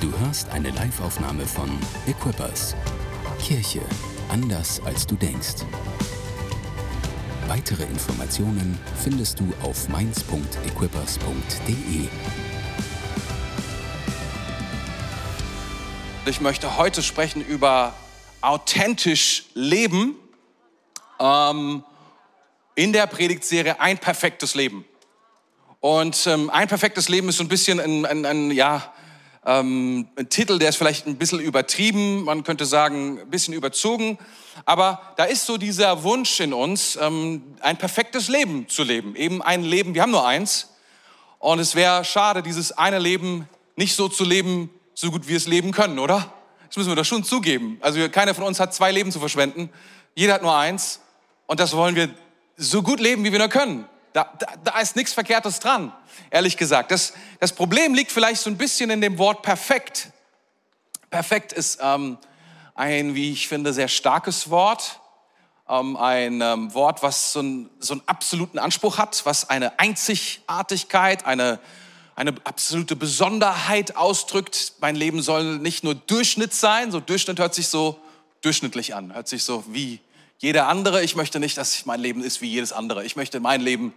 Du hörst eine Liveaufnahme von Equippers. Kirche anders als du denkst. Weitere Informationen findest du auf mainz.equippers.de. Ich möchte heute sprechen über authentisch leben ähm, in der Predigtserie Ein perfektes Leben. Und ähm, ein perfektes Leben ist so ein bisschen ein, ein, ein ja, ähm, ein Titel, der ist vielleicht ein bisschen übertrieben, man könnte sagen, ein bisschen überzogen. Aber da ist so dieser Wunsch in uns, ähm, ein perfektes Leben zu leben. Eben ein Leben, wir haben nur eins. Und es wäre schade, dieses eine Leben nicht so zu leben, so gut wir es leben können, oder? Das müssen wir doch schon zugeben. Also keiner von uns hat zwei Leben zu verschwenden. Jeder hat nur eins. Und das wollen wir so gut leben, wie wir nur können. Da, da, da ist nichts Verkehrtes dran, ehrlich gesagt. Das, das Problem liegt vielleicht so ein bisschen in dem Wort perfekt. Perfekt ist ähm, ein, wie ich finde, sehr starkes Wort. Ähm, ein ähm, Wort, was so, ein, so einen absoluten Anspruch hat, was eine Einzigartigkeit, eine, eine absolute Besonderheit ausdrückt. Mein Leben soll nicht nur Durchschnitt sein, so Durchschnitt hört sich so durchschnittlich an, hört sich so wie jeder andere. Ich möchte nicht, dass mein Leben ist wie jedes andere. Ich möchte mein Leben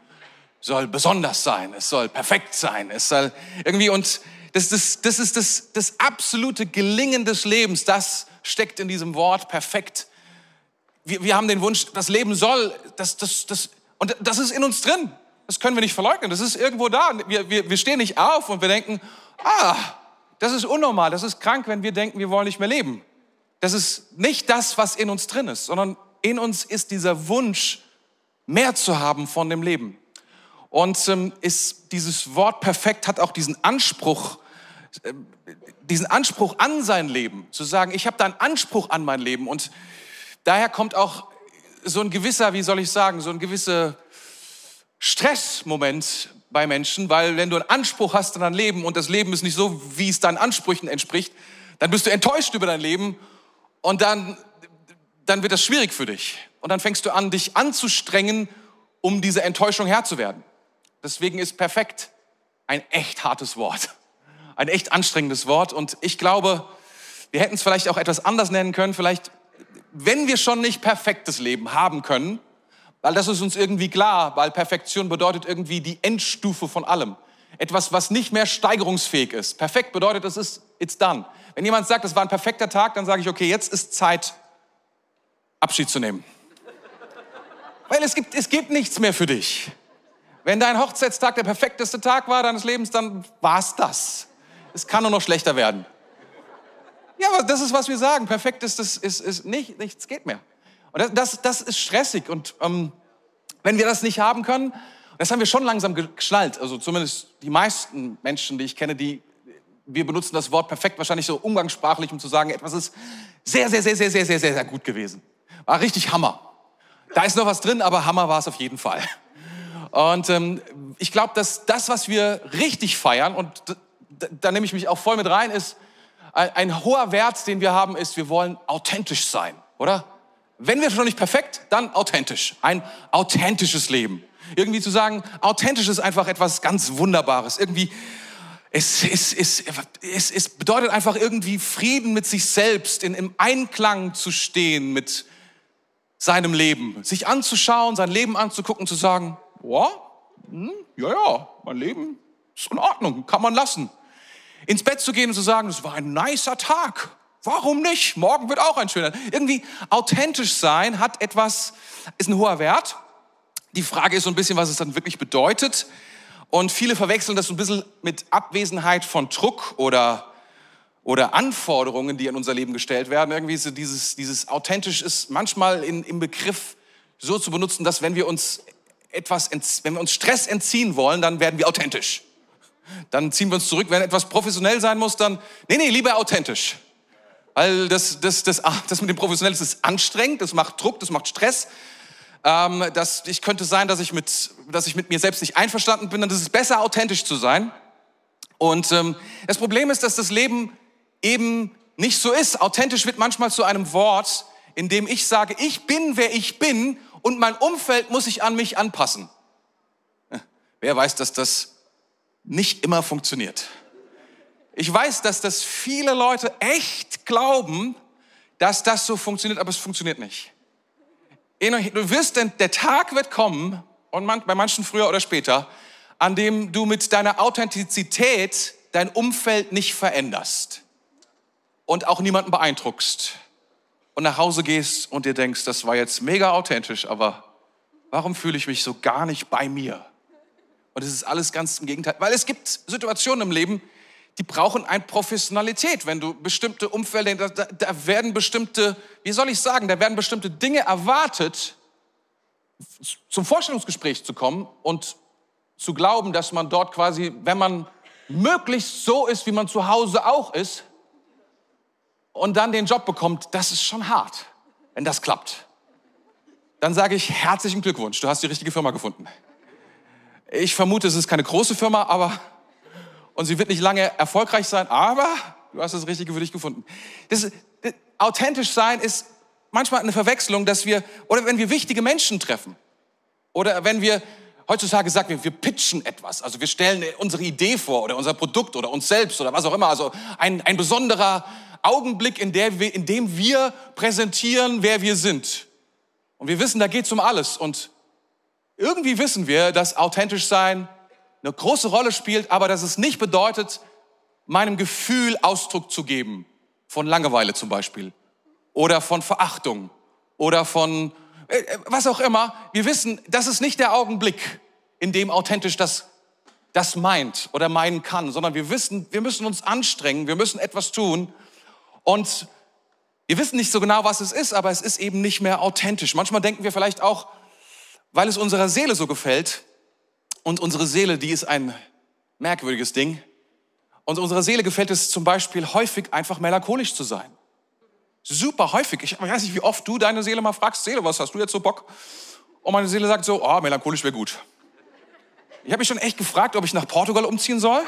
soll besonders sein, es soll perfekt sein, es soll irgendwie und das, das, das ist das, das absolute Gelingen des Lebens, das steckt in diesem Wort perfekt. Wir, wir haben den Wunsch, das Leben soll, das, das, das, und das ist in uns drin. Das können wir nicht verleugnen, das ist irgendwo da. Wir, wir, wir stehen nicht auf und wir denken, ah, das ist unnormal, das ist krank, wenn wir denken, wir wollen nicht mehr leben. Das ist nicht das, was in uns drin ist, sondern in uns ist dieser Wunsch, mehr zu haben von dem Leben. Und ähm, ist dieses Wort perfekt hat auch diesen Anspruch, äh, diesen Anspruch an sein Leben, zu sagen, ich habe da einen Anspruch an mein Leben. Und daher kommt auch so ein gewisser, wie soll ich sagen, so ein gewisser Stressmoment bei Menschen, weil wenn du einen Anspruch hast an dein Leben und das Leben ist nicht so, wie es deinen Ansprüchen entspricht, dann bist du enttäuscht über dein Leben und dann, dann wird das schwierig für dich. Und dann fängst du an, dich anzustrengen, um diese Enttäuschung Herr zu werden. Deswegen ist perfekt ein echt hartes Wort, ein echt anstrengendes Wort. Und ich glaube, wir hätten es vielleicht auch etwas anders nennen können. Vielleicht, wenn wir schon nicht perfektes Leben haben können, weil das ist uns irgendwie klar, weil Perfektion bedeutet irgendwie die Endstufe von allem. Etwas, was nicht mehr steigerungsfähig ist. Perfekt bedeutet, es ist, it's done. Wenn jemand sagt, es war ein perfekter Tag, dann sage ich, okay, jetzt ist Zeit, Abschied zu nehmen. Weil es gibt, es gibt nichts mehr für dich. Wenn dein Hochzeitstag der perfekteste Tag war deines Lebens, dann war es das. Es kann nur noch schlechter werden. Ja, aber das ist, was wir sagen. Perfekt ist, ist, ist, ist nicht, nichts geht mehr. Und das, das, das ist stressig. Und ähm, wenn wir das nicht haben können, das haben wir schon langsam geschnallt, also zumindest die meisten Menschen, die ich kenne, die, wir benutzen das Wort perfekt wahrscheinlich so umgangssprachlich, um zu sagen, etwas ist sehr, sehr, sehr, sehr, sehr, sehr, sehr, sehr gut gewesen. War richtig Hammer. Da ist noch was drin, aber Hammer war es auf jeden Fall. Und ähm, ich glaube, dass das, was wir richtig feiern, und da, da nehme ich mich auch voll mit rein, ist, ein, ein hoher Wert, den wir haben, ist, wir wollen authentisch sein, oder? Wenn wir schon nicht perfekt, dann authentisch. Ein authentisches Leben. Irgendwie zu sagen, authentisch ist einfach etwas ganz Wunderbares. Irgendwie, es, es, es, es, es bedeutet einfach irgendwie Frieden mit sich selbst, in, im Einklang zu stehen mit seinem Leben. Sich anzuschauen, sein Leben anzugucken, zu sagen, ja, hm, ja, ja, mein Leben ist in Ordnung, kann man lassen. Ins Bett zu gehen und zu sagen, es war ein nicer Tag. Warum nicht? Morgen wird auch ein schöner. Irgendwie authentisch sein hat etwas, ist ein hoher Wert. Die Frage ist so ein bisschen, was es dann wirklich bedeutet. Und viele verwechseln das so ein bisschen mit Abwesenheit von Druck oder, oder Anforderungen, die in unser Leben gestellt werden. Irgendwie so dieses, dieses authentisch ist manchmal in, im Begriff so zu benutzen, dass wenn wir uns etwas, wenn wir uns Stress entziehen wollen, dann werden wir authentisch. Dann ziehen wir uns zurück. Wenn etwas professionell sein muss, dann, nee, nee, lieber authentisch. Weil das, das, das, ah, das mit dem Professionellen ist anstrengend, das macht Druck, das macht Stress. Ähm, das, ich könnte sein, dass ich, mit, dass ich mit mir selbst nicht einverstanden bin, dann ist es besser, authentisch zu sein. Und ähm, das Problem ist, dass das Leben eben nicht so ist. Authentisch wird manchmal zu einem Wort, in dem ich sage, ich bin, wer ich bin und mein Umfeld muss sich an mich anpassen. Wer weiß, dass das nicht immer funktioniert. Ich weiß, dass das viele Leute echt glauben, dass das so funktioniert, aber es funktioniert nicht. Du wirst, denn der Tag wird kommen, und man, bei manchen früher oder später, an dem du mit deiner Authentizität dein Umfeld nicht veränderst und auch niemanden beeindruckst und nach Hause gehst und dir denkst, das war jetzt mega authentisch, aber warum fühle ich mich so gar nicht bei mir? Und es ist alles ganz im Gegenteil, weil es gibt Situationen im Leben, die brauchen eine Professionalität. Wenn du bestimmte Umfelder, da, da, da werden bestimmte, wie soll ich sagen, da werden bestimmte Dinge erwartet, zum Vorstellungsgespräch zu kommen und zu glauben, dass man dort quasi, wenn man möglichst so ist, wie man zu Hause auch ist, und dann den Job bekommt, das ist schon hart, wenn das klappt. Dann sage ich herzlichen Glückwunsch, du hast die richtige Firma gefunden. Ich vermute, es ist keine große Firma, aber und sie wird nicht lange erfolgreich sein, aber du hast das Richtige für dich gefunden. Das, das, authentisch sein ist manchmal eine Verwechslung, dass wir, oder wenn wir wichtige Menschen treffen, oder wenn wir, heutzutage sagen wir, wir pitchen etwas, also wir stellen unsere Idee vor oder unser Produkt oder uns selbst oder was auch immer, also ein, ein besonderer Augenblick, in, der wir, in dem wir präsentieren, wer wir sind. Und wir wissen, da geht es um alles. Und irgendwie wissen wir, dass authentisch sein eine große Rolle spielt, aber dass es nicht bedeutet, meinem Gefühl Ausdruck zu geben. Von Langeweile zum Beispiel. Oder von Verachtung. Oder von äh, äh, was auch immer. Wir wissen, das ist nicht der Augenblick, in dem authentisch das, das meint oder meinen kann, sondern wir wissen, wir müssen uns anstrengen, wir müssen etwas tun. Und wir wissen nicht so genau, was es ist, aber es ist eben nicht mehr authentisch. Manchmal denken wir vielleicht auch, weil es unserer Seele so gefällt, und unsere Seele, die ist ein merkwürdiges Ding. Und unserer Seele gefällt es zum Beispiel häufig einfach melancholisch zu sein. Super häufig. Ich weiß nicht, wie oft du deine Seele mal fragst, Seele, was hast du jetzt so Bock? Und meine Seele sagt so, oh, melancholisch wäre gut. Ich habe mich schon echt gefragt, ob ich nach Portugal umziehen soll.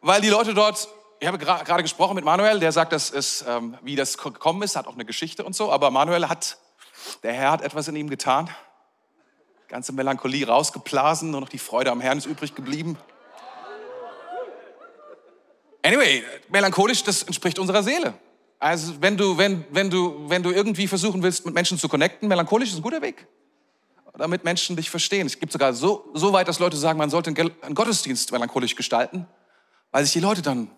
Weil die Leute dort, ich habe gerade gesprochen mit Manuel, der sagt, dass es, ähm, wie das gekommen ist, hat auch eine Geschichte und so. Aber Manuel hat, der Herr hat etwas in ihm getan ganze Melancholie rausgeblasen, nur noch die Freude am Herrn ist übrig geblieben. Anyway, melancholisch, das entspricht unserer Seele. Also wenn du, wenn, wenn du, wenn du irgendwie versuchen willst, mit Menschen zu connecten, melancholisch ist ein guter Weg. Damit Menschen dich verstehen. Es gibt sogar so, so weit, dass Leute sagen, man sollte einen Gottesdienst melancholisch gestalten, weil sich die Leute dann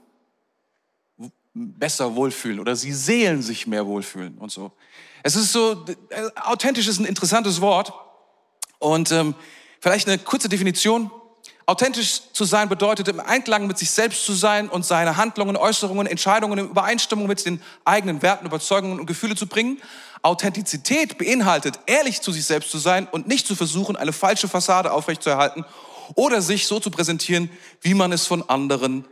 besser wohlfühlen oder sie Seelen sich mehr wohlfühlen und so. Es ist so, authentisch ist ein interessantes Wort. Und ähm, vielleicht eine kurze Definition. Authentisch zu sein bedeutet, im Einklang mit sich selbst zu sein und seine Handlungen, Äußerungen, Entscheidungen in Übereinstimmung mit den eigenen Werten, Überzeugungen und Gefühle zu bringen. Authentizität beinhaltet, ehrlich zu sich selbst zu sein und nicht zu versuchen, eine falsche Fassade aufrechtzuerhalten oder sich so zu präsentieren, wie man es von anderen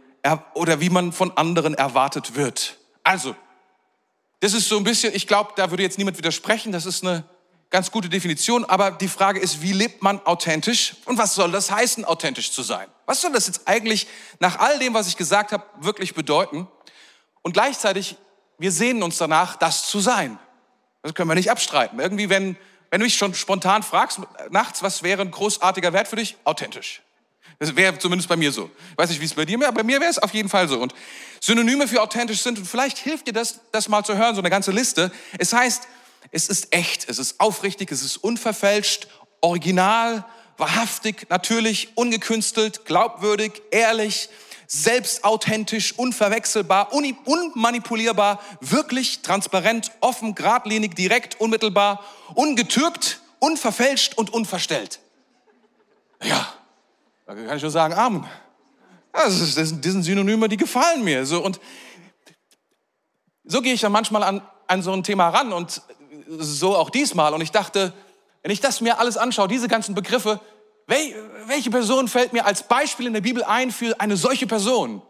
oder wie man von anderen erwartet wird. Also, das ist so ein bisschen, ich glaube, da würde jetzt niemand widersprechen, das ist eine ganz gute Definition, aber die Frage ist, wie lebt man authentisch und was soll das heißen, authentisch zu sein? Was soll das jetzt eigentlich nach all dem, was ich gesagt habe, wirklich bedeuten? Und gleichzeitig, wir sehnen uns danach, das zu sein. Das können wir nicht abstreiten. Irgendwie, wenn, wenn du mich schon spontan fragst, nachts, was wäre ein großartiger Wert für dich? Authentisch. Das wäre zumindest bei mir so. Weiß nicht, wie es bei dir wäre, bei mir wäre es auf jeden Fall so. Und Synonyme für authentisch sind, und vielleicht hilft dir das, das mal zu hören, so eine ganze Liste. Es heißt, es ist echt, es ist aufrichtig, es ist unverfälscht, original, wahrhaftig, natürlich, ungekünstelt, glaubwürdig, ehrlich, selbstauthentisch, unverwechselbar, unmanipulierbar, wirklich, transparent, offen, geradlinig, direkt, unmittelbar, ungetürkt, unverfälscht und unverstellt. Ja, da kann ich nur sagen, Amen. Das, ist, das sind Synonyme, die gefallen mir. So, und so gehe ich dann manchmal an, an so ein Thema ran und so auch diesmal. Und ich dachte, wenn ich das mir alles anschaue, diese ganzen Begriffe, welche Person fällt mir als Beispiel in der Bibel ein für eine solche Person?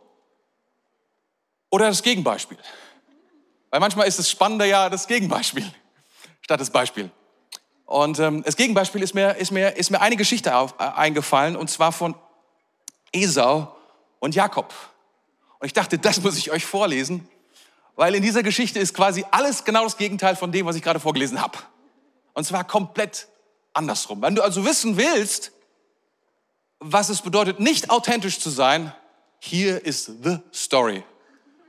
Oder das Gegenbeispiel? Weil manchmal ist es spannender ja das Gegenbeispiel statt das Beispiel. Und ähm, das Gegenbeispiel ist mir, ist mir, ist mir eine Geschichte auf, äh, eingefallen, und zwar von Esau und Jakob. Und ich dachte, das muss ich euch vorlesen, weil in dieser Geschichte ist quasi alles genau das Gegenteil von dem, was ich gerade vorgelesen habe. Und zwar komplett andersrum. Wenn du also wissen willst, was es bedeutet, nicht authentisch zu sein, hier ist the story.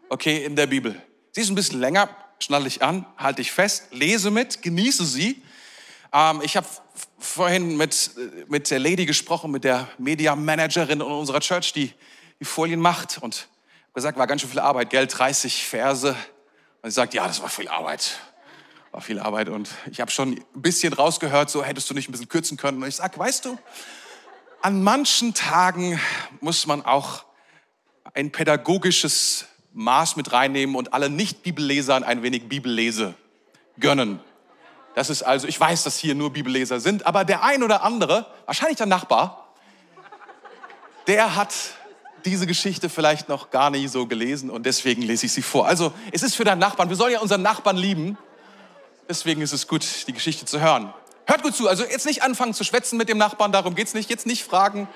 Okay, in der Bibel. Sie ist ein bisschen länger, schnall dich an, halte dich fest, lese mit, genieße sie. Ähm, ich habe vorhin mit, mit der Lady gesprochen, mit der Media Managerin unserer Church, die die Folien macht und gesagt, war ganz schön viel Arbeit, Geld, 30 Verse. Und sie sagt, ja, das war viel Arbeit. War viel Arbeit und ich habe schon ein bisschen rausgehört, so hättest du nicht ein bisschen kürzen können. Und ich sage, weißt du, an manchen Tagen muss man auch ein pädagogisches Maß mit reinnehmen und alle Nicht-Bibellesern ein wenig Bibellese gönnen. Das ist also, ich weiß, dass hier nur Bibelleser sind, aber der ein oder andere, wahrscheinlich der Nachbar, der hat diese Geschichte vielleicht noch gar nie so gelesen und deswegen lese ich sie vor. Also, es ist für deinen Nachbarn, wir sollen ja unseren Nachbarn lieben, deswegen ist es gut, die Geschichte zu hören. Hört gut zu, also jetzt nicht anfangen zu schwätzen mit dem Nachbarn, darum geht es nicht. Jetzt nicht fragen,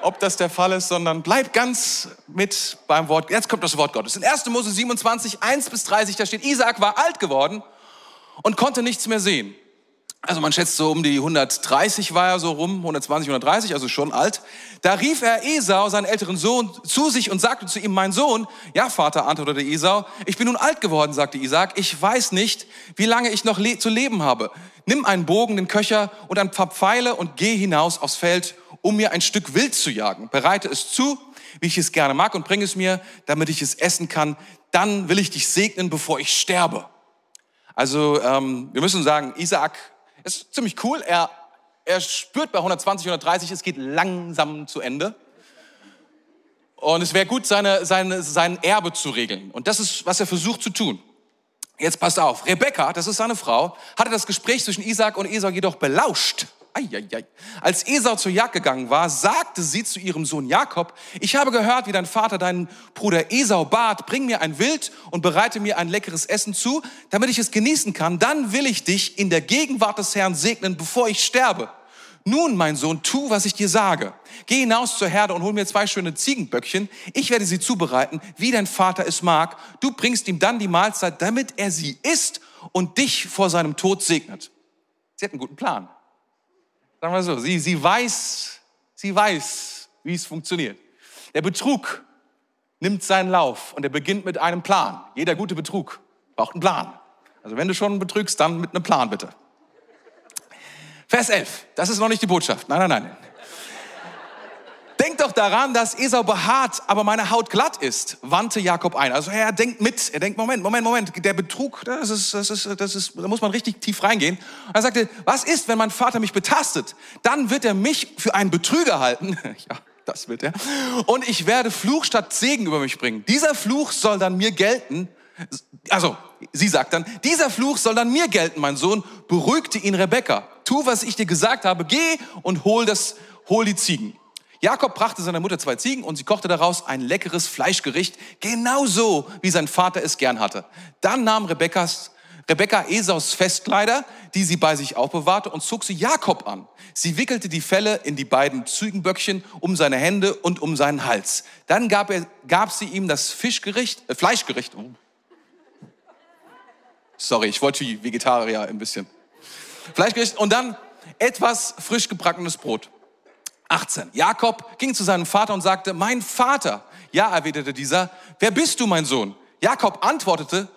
ob das der Fall ist, sondern bleibt ganz mit beim Wort. Jetzt kommt das Wort Gottes. In 1. Mose 27, 1 bis 30, da steht, Isaac war alt geworden und konnte nichts mehr sehen. Also man schätzt so um die 130 war er so rum, 120, 130, also schon alt. Da rief er Esau, seinen älteren Sohn, zu sich und sagte zu ihm, mein Sohn, ja Vater, antwortete Esau, ich bin nun alt geworden, sagte Isaac, ich weiß nicht, wie lange ich noch le zu leben habe. Nimm einen Bogen, den Köcher und ein paar Pfeile und geh hinaus aufs Feld, um mir ein Stück Wild zu jagen. Bereite es zu, wie ich es gerne mag und bring es mir, damit ich es essen kann. Dann will ich dich segnen, bevor ich sterbe. Also ähm, wir müssen sagen, Isaac ist ziemlich cool. Er, er spürt bei 120, 130, es geht langsam zu Ende. Und es wäre gut, seine, seine, sein Erbe zu regeln. Und das ist, was er versucht zu tun. Jetzt passt auf. Rebecca, das ist seine Frau, hatte das Gespräch zwischen Isaac und Esau jedoch belauscht. Eieiei. Als Esau zur Jagd gegangen war, sagte sie zu ihrem Sohn Jakob, ich habe gehört, wie dein Vater deinen Bruder Esau bat, bring mir ein Wild und bereite mir ein leckeres Essen zu, damit ich es genießen kann. Dann will ich dich in der Gegenwart des Herrn segnen, bevor ich sterbe. Nun, mein Sohn, tu, was ich dir sage. Geh hinaus zur Herde und hol mir zwei schöne Ziegenböckchen. Ich werde sie zubereiten, wie dein Vater es mag. Du bringst ihm dann die Mahlzeit, damit er sie isst und dich vor seinem Tod segnet. Sie hat einen guten Plan. Sagen wir so, sie, sie weiß, sie weiß, wie es funktioniert. Der Betrug nimmt seinen Lauf und er beginnt mit einem Plan. Jeder gute Betrug braucht einen Plan. Also wenn du schon betrügst, dann mit einem Plan bitte. Vers 11, das ist noch nicht die Botschaft. Nein, nein, nein. Denk doch daran, dass Esau behaart, aber meine Haut glatt ist, wandte Jakob ein. Also er denkt mit, er denkt, Moment, Moment, Moment, der Betrug, das ist, das ist, das ist, da muss man richtig tief reingehen. Er sagte, was ist, wenn mein Vater mich betastet? Dann wird er mich für einen Betrüger halten. ja, das wird er. Und ich werde Fluch statt Segen über mich bringen. Dieser Fluch soll dann mir gelten. Also, sie sagt dann, dieser Fluch soll dann mir gelten, mein Sohn. Beruhigte ihn Rebekka. Tu, was ich dir gesagt habe. Geh und hol das, hol die Ziegen. Jakob brachte seiner Mutter zwei Ziegen und sie kochte daraus ein leckeres Fleischgericht, genauso wie sein Vater es gern hatte. Dann nahm Rebekkas, Rebekka Esaus Festkleider, die sie bei sich aufbewahrte, und zog sie Jakob an. Sie wickelte die Felle in die beiden Ziegenböckchen um seine Hände und um seinen Hals. Dann gab, er, gab sie ihm das Fischgericht, äh, Fleischgericht. Oh. Sorry, ich wollte wie Vegetarier ein bisschen. Fleischgericht und dann etwas frisch gebackenes Brot. 18. Jakob ging zu seinem Vater und sagte, mein Vater. Ja, erwiderte dieser, wer bist du, mein Sohn? Jakob antwortete,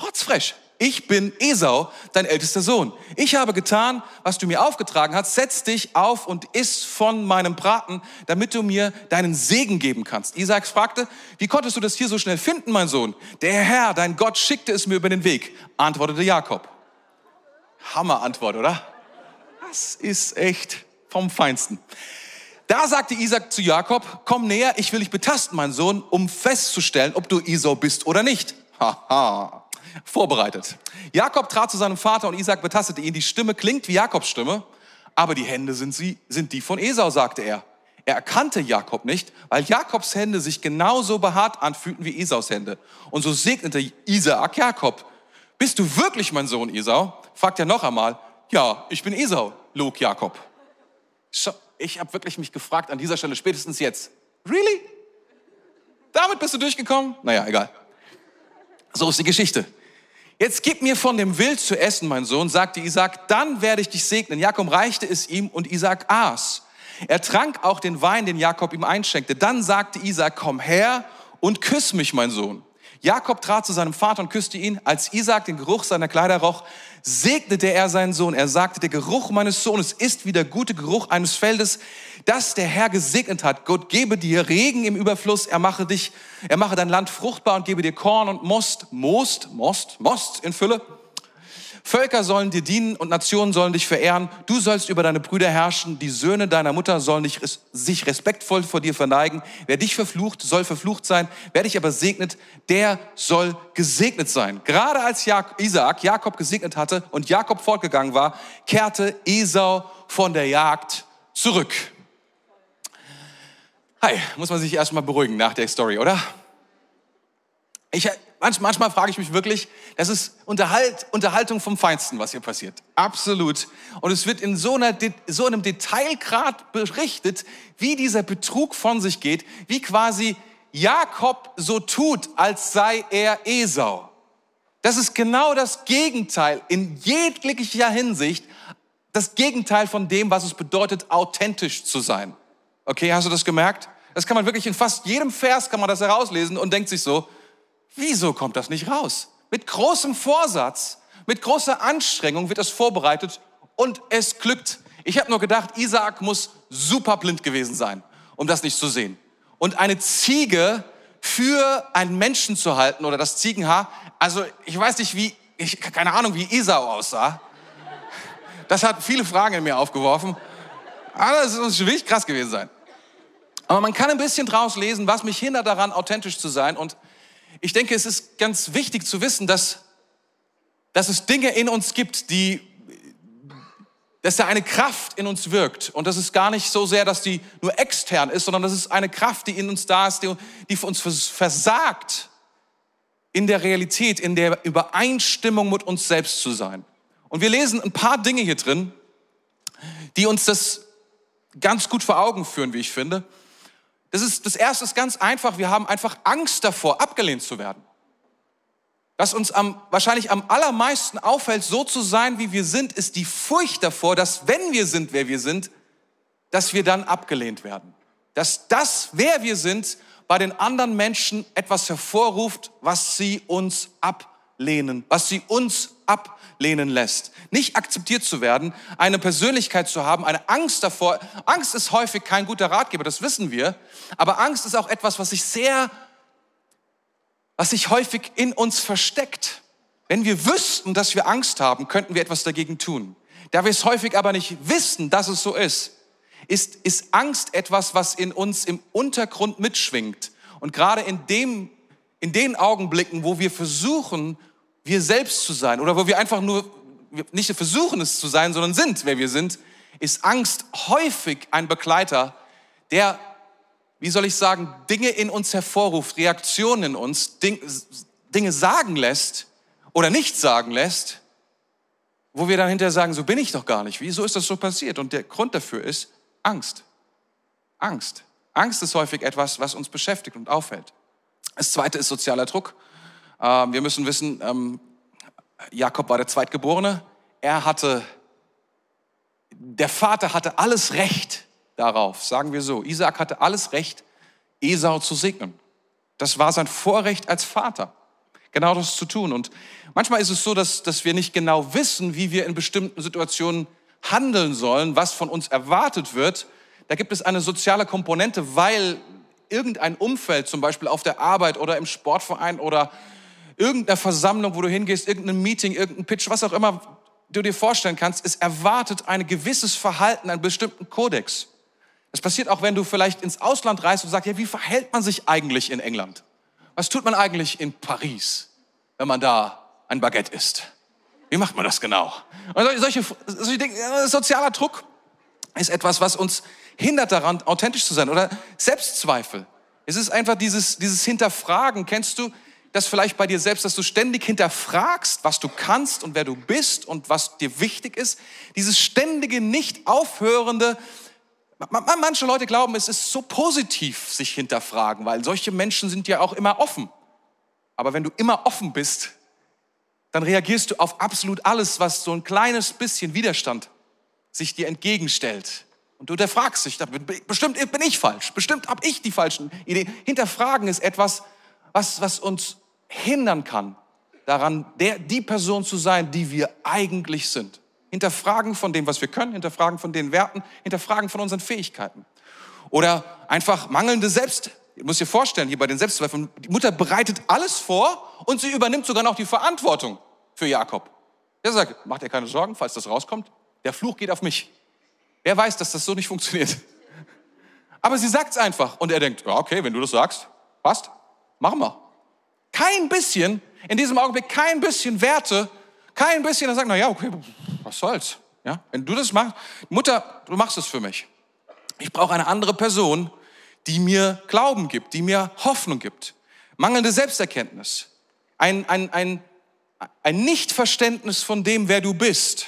rotzfresh, ich bin Esau, dein ältester Sohn. Ich habe getan, was du mir aufgetragen hast. Setz dich auf und iss von meinem Braten, damit du mir deinen Segen geben kannst. Isaac fragte, wie konntest du das hier so schnell finden, mein Sohn? Der Herr, dein Gott, schickte es mir über den Weg, antwortete Jakob. Hammer Antwort, oder? Das ist echt vom Feinsten. Da sagte Isaac zu Jakob, komm näher, ich will dich betasten, mein Sohn, um festzustellen, ob du Esau bist oder nicht. Haha, vorbereitet. Jakob trat zu seinem Vater und Isaac betastete ihn. Die Stimme klingt wie Jakobs Stimme, aber die Hände sind, sie, sind die von Esau, sagte er. Er erkannte Jakob nicht, weil Jakobs Hände sich genauso behaart anfühlten wie Esaus Hände. Und so segnete Isaak Jakob. Bist du wirklich mein Sohn Esau? fragt er noch einmal. Ja, ich bin Esau, log Jakob. Ich habe wirklich mich gefragt an dieser Stelle, spätestens jetzt. Really? Damit bist du durchgekommen? Naja, egal. So ist die Geschichte. Jetzt gib mir von dem Wild zu essen, mein Sohn, sagte Isaac, dann werde ich dich segnen. Jakob reichte es ihm und Isaac aß. Er trank auch den Wein, den Jakob ihm einschenkte. Dann sagte Isaac, komm her und küss mich, mein Sohn. Jakob trat zu seinem Vater und küsste ihn. Als Isaac den Geruch seiner Kleider roch, segnete er seinen Sohn. Er sagte, der Geruch meines Sohnes ist wie der gute Geruch eines Feldes, das der Herr gesegnet hat. Gott gebe dir Regen im Überfluss. Er mache dich, er mache dein Land fruchtbar und gebe dir Korn und Most, Most, Most, Most in Fülle. Völker sollen dir dienen und Nationen sollen dich verehren. Du sollst über deine Brüder herrschen. Die Söhne deiner Mutter sollen dich, sich respektvoll vor dir verneigen. Wer dich verflucht, soll verflucht sein. Wer dich aber segnet, der soll gesegnet sein. Gerade als Isaac Jakob gesegnet hatte und Jakob fortgegangen war, kehrte Esau von der Jagd zurück. Hi, muss man sich erstmal beruhigen nach der Story, oder? Ich, manchmal, manchmal frage ich mich wirklich, das ist Unterhalt, Unterhaltung vom Feinsten, was hier passiert. Absolut. Und es wird in so, einer, so einem Detailgrad berichtet, wie dieser Betrug von sich geht, wie quasi Jakob so tut, als sei er Esau. Das ist genau das Gegenteil in jeglicher Hinsicht, das Gegenteil von dem, was es bedeutet, authentisch zu sein. Okay, hast du das gemerkt? Das kann man wirklich in fast jedem Vers kann man das herauslesen und denkt sich so, Wieso kommt das nicht raus? Mit großem Vorsatz, mit großer Anstrengung wird das vorbereitet und es glückt. Ich habe nur gedacht, Isaak muss super blind gewesen sein, um das nicht zu sehen. Und eine Ziege für einen Menschen zu halten oder das Ziegenhaar, also ich weiß nicht, wie, ich, keine Ahnung, wie Isau aussah. Das hat viele Fragen in mir aufgeworfen. Aber das muss wirklich krass gewesen sein. Aber man kann ein bisschen draus lesen, was mich hindert daran, authentisch zu sein. Und ich denke, es ist ganz wichtig zu wissen, dass, dass es Dinge in uns gibt, die, dass da eine Kraft in uns wirkt. Und das ist gar nicht so sehr, dass die nur extern ist, sondern das ist eine Kraft, die in uns da ist, die, die für uns versagt, in der Realität, in der Übereinstimmung mit uns selbst zu sein. Und wir lesen ein paar Dinge hier drin, die uns das ganz gut vor Augen führen, wie ich finde. Das ist, das erste ist ganz einfach. Wir haben einfach Angst davor, abgelehnt zu werden. Was uns am, wahrscheinlich am allermeisten auffällt, so zu sein, wie wir sind, ist die Furcht davor, dass wenn wir sind, wer wir sind, dass wir dann abgelehnt werden. Dass das, wer wir sind, bei den anderen Menschen etwas hervorruft, was sie uns ablehnen, was sie uns ablehnen lässt. Nicht akzeptiert zu werden, eine Persönlichkeit zu haben, eine Angst davor. Angst ist häufig kein guter Ratgeber, das wissen wir. Aber Angst ist auch etwas, was sich sehr, was sich häufig in uns versteckt. Wenn wir wüssten, dass wir Angst haben, könnten wir etwas dagegen tun. Da wir es häufig aber nicht wissen, dass es so ist, ist, ist Angst etwas, was in uns im Untergrund mitschwingt. Und gerade in dem, in den Augenblicken, wo wir versuchen, wir selbst zu sein oder wo wir einfach nur nicht versuchen es zu sein, sondern sind, wer wir sind, ist Angst häufig ein Begleiter, der, wie soll ich sagen, Dinge in uns hervorruft, Reaktionen in uns, Dinge sagen lässt oder nicht sagen lässt, wo wir dann hinterher sagen, so bin ich doch gar nicht. Wieso ist das so passiert? Und der Grund dafür ist Angst. Angst. Angst ist häufig etwas, was uns beschäftigt und auffällt. Das zweite ist sozialer Druck. Ähm, wir müssen wissen, ähm, Jakob war der Zweitgeborene. Er hatte, der Vater hatte alles Recht darauf, sagen wir so. Isaac hatte alles Recht, Esau zu segnen. Das war sein Vorrecht als Vater, genau das zu tun. Und manchmal ist es so, dass, dass wir nicht genau wissen, wie wir in bestimmten Situationen handeln sollen, was von uns erwartet wird. Da gibt es eine soziale Komponente, weil irgendein Umfeld, zum Beispiel auf der Arbeit oder im Sportverein oder irgendeiner Versammlung, wo du hingehst, irgendein Meeting, irgendein Pitch, was auch immer du dir vorstellen kannst, es erwartet ein gewisses Verhalten, einen bestimmten Kodex. Das passiert auch, wenn du vielleicht ins Ausland reist und sagst, ja, wie verhält man sich eigentlich in England? Was tut man eigentlich in Paris, wenn man da ein Baguette isst? Wie macht man das genau? Und solche, solche Dinge, sozialer Druck ist etwas, was uns hindert daran, authentisch zu sein oder Selbstzweifel. Es ist einfach dieses, dieses Hinterfragen. Kennst du, das vielleicht bei dir selbst, dass du ständig hinterfragst, was du kannst und wer du bist und was dir wichtig ist. Dieses ständige, nicht aufhörende, manche Leute glauben, es ist so positiv, sich hinterfragen, weil solche Menschen sind ja auch immer offen. Aber wenn du immer offen bist, dann reagierst du auf absolut alles, was so ein kleines bisschen Widerstand sich dir entgegenstellt Und du hinterfragst dich, bestimmt bin ich falsch, bestimmt habe ich die falschen Ideen. Hinterfragen ist etwas, was, was uns hindern kann, daran, der, die Person zu sein, die wir eigentlich sind. Hinterfragen von dem, was wir können, hinterfragen von den Werten, hinterfragen von unseren Fähigkeiten. Oder einfach mangelnde Selbst, ich muss dir vorstellen, hier bei den Selbstzweifeln, die Mutter bereitet alles vor und sie übernimmt sogar noch die Verantwortung für Jakob. Er sagt, macht dir keine Sorgen, falls das rauskommt, der Fluch geht auf mich. Wer weiß, dass das so nicht funktioniert. Aber sie sagt es einfach und er denkt, ja, okay, wenn du das sagst, passt, machen wir. Kein bisschen, in diesem Augenblick kein bisschen Werte, kein bisschen, er sagt, na ja, okay, was soll's. Ja, wenn du das machst, Mutter, du machst es für mich. Ich brauche eine andere Person, die mir Glauben gibt, die mir Hoffnung gibt. Mangelnde Selbsterkenntnis. Ein, ein, ein, ein Nichtverständnis von dem, wer du bist.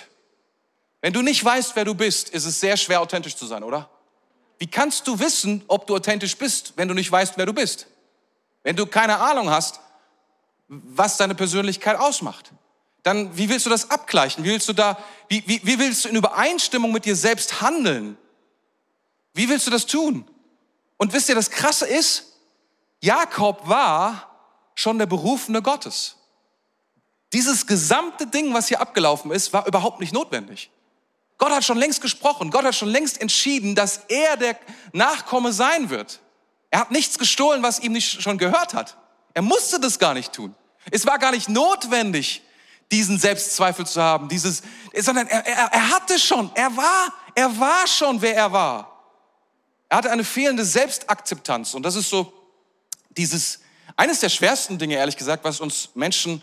Wenn du nicht weißt, wer du bist, ist es sehr schwer, authentisch zu sein, oder? Wie kannst du wissen, ob du authentisch bist, wenn du nicht weißt, wer du bist? Wenn du keine Ahnung hast, was deine Persönlichkeit ausmacht, dann wie willst du das abgleichen? Wie willst du da, wie, wie, wie willst du in Übereinstimmung mit dir selbst handeln? Wie willst du das tun? Und wisst ihr, das Krasse ist, Jakob war schon der Berufene Gottes. Dieses gesamte Ding, was hier abgelaufen ist, war überhaupt nicht notwendig. Gott hat schon längst gesprochen. Gott hat schon längst entschieden, dass er der Nachkomme sein wird. Er hat nichts gestohlen, was ihm nicht schon gehört hat. Er musste das gar nicht tun. Es war gar nicht notwendig, diesen Selbstzweifel zu haben, dieses, sondern er, er, er hatte schon, er war, er war schon, wer er war. Er hatte eine fehlende Selbstakzeptanz und das ist so dieses, eines der schwersten Dinge, ehrlich gesagt, was uns Menschen,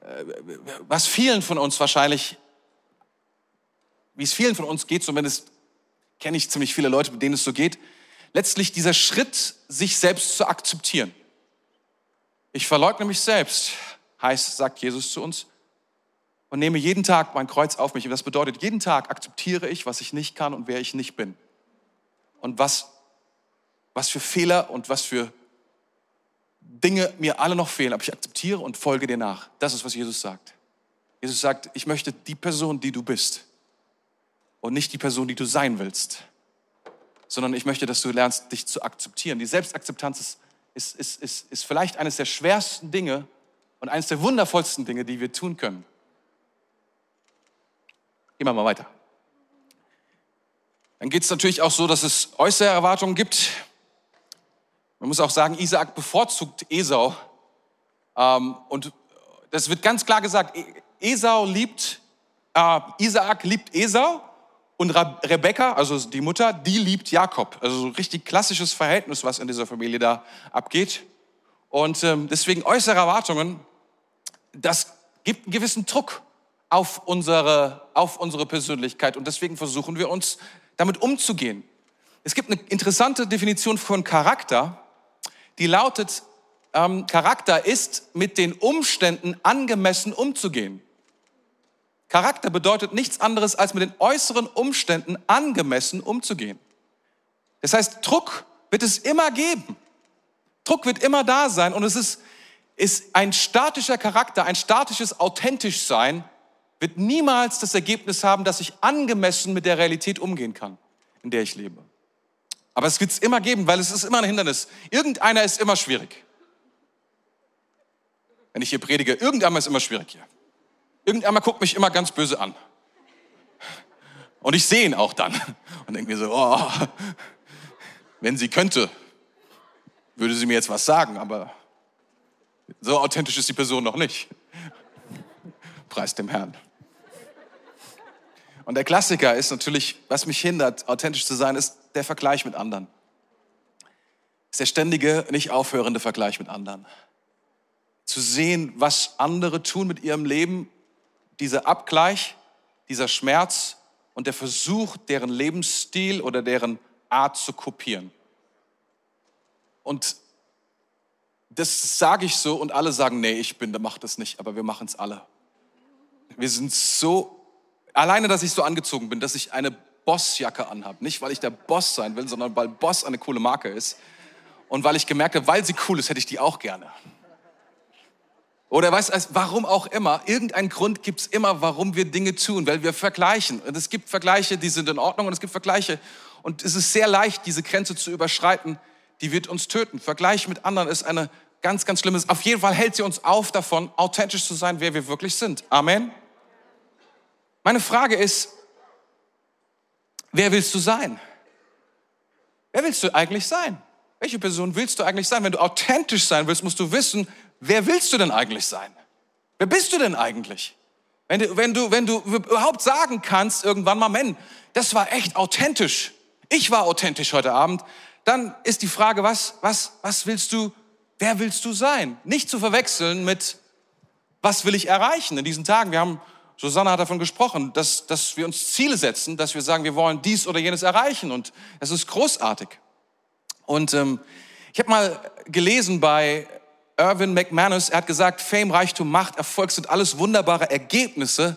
äh, was vielen von uns wahrscheinlich wie es vielen von uns geht, zumindest kenne ich ziemlich viele Leute, mit denen es so geht, letztlich dieser Schritt, sich selbst zu akzeptieren. Ich verleugne mich selbst, heißt, sagt Jesus zu uns, und nehme jeden Tag mein Kreuz auf mich. Und das bedeutet, jeden Tag akzeptiere ich, was ich nicht kann und wer ich nicht bin. Und was, was für Fehler und was für Dinge mir alle noch fehlen, aber ich akzeptiere und folge dir nach. Das ist, was Jesus sagt. Jesus sagt, ich möchte die Person, die du bist, und nicht die Person, die du sein willst, sondern ich möchte, dass du lernst, dich zu akzeptieren. Die Selbstakzeptanz ist, ist, ist, ist, ist vielleicht eines der schwersten Dinge und eines der wundervollsten Dinge, die wir tun können. Gehen wir mal weiter. Dann geht es natürlich auch so, dass es äußere Erwartungen gibt. Man muss auch sagen, Isaak bevorzugt Esau. Ähm, und das wird ganz klar gesagt, e-, Esau liebt, äh, Isaak liebt Esau und Rebecca, also die Mutter, die liebt Jakob. Also so ein richtig klassisches Verhältnis, was in dieser Familie da abgeht. Und ähm, deswegen äußere Erwartungen, das gibt einen gewissen Druck auf unsere, auf unsere Persönlichkeit. Und deswegen versuchen wir uns damit umzugehen. Es gibt eine interessante Definition von Charakter, die lautet, ähm, Charakter ist mit den Umständen angemessen umzugehen. Charakter bedeutet nichts anderes, als mit den äußeren Umständen angemessen umzugehen. Das heißt, Druck wird es immer geben. Druck wird immer da sein und es ist, ist ein statischer Charakter, ein statisches authentisch sein, wird niemals das Ergebnis haben, dass ich angemessen mit der Realität umgehen kann, in der ich lebe. Aber es wird es immer geben, weil es ist immer ein Hindernis. Irgendeiner ist immer schwierig. Wenn ich hier predige, irgendeiner ist immer schwierig hier. Irgendjemand guckt mich immer ganz böse an. Und ich sehe ihn auch dann und denke mir so, oh, wenn sie könnte, würde sie mir jetzt was sagen, aber so authentisch ist die Person noch nicht. Preis dem Herrn. Und der Klassiker ist natürlich, was mich hindert, authentisch zu sein, ist der Vergleich mit anderen. Ist der ständige, nicht aufhörende Vergleich mit anderen. Zu sehen, was andere tun mit ihrem Leben dieser Abgleich, dieser Schmerz und der Versuch, deren Lebensstil oder deren Art zu kopieren. Und das sage ich so und alle sagen, nee, ich bin, der macht das nicht, aber wir machen es alle. Wir sind so, alleine, dass ich so angezogen bin, dass ich eine Bossjacke anhabe. Nicht, weil ich der Boss sein will, sondern weil Boss eine coole Marke ist. Und weil ich gemerkt habe, weil sie cool ist, hätte ich die auch gerne. Oder weißt du, warum auch immer, irgendeinen Grund gibt es immer, warum wir Dinge tun, weil wir vergleichen. Und es gibt Vergleiche, die sind in Ordnung und es gibt Vergleiche. Und es ist sehr leicht, diese Grenze zu überschreiten, die wird uns töten. Vergleich mit anderen ist eine ganz, ganz schlimme. Auf jeden Fall hält sie uns auf davon, authentisch zu sein, wer wir wirklich sind. Amen. Meine Frage ist, wer willst du sein? Wer willst du eigentlich sein? Welche Person willst du eigentlich sein? Wenn du authentisch sein willst, musst du wissen, wer willst du denn eigentlich sein? Wer bist du denn eigentlich? Wenn du, wenn du, wenn du überhaupt sagen kannst, irgendwann mal, Mann, das war echt authentisch. Ich war authentisch heute Abend. Dann ist die Frage, was, was, was willst du, wer willst du sein? Nicht zu verwechseln mit, was will ich erreichen in diesen Tagen? Wir haben, Susanne hat davon gesprochen, dass, dass wir uns Ziele setzen, dass wir sagen, wir wollen dies oder jenes erreichen. Und es ist großartig. Und ähm, ich habe mal gelesen bei Irvin McManus, er hat gesagt, Fame, Reichtum, Macht, Erfolg sind alles wunderbare Ergebnisse.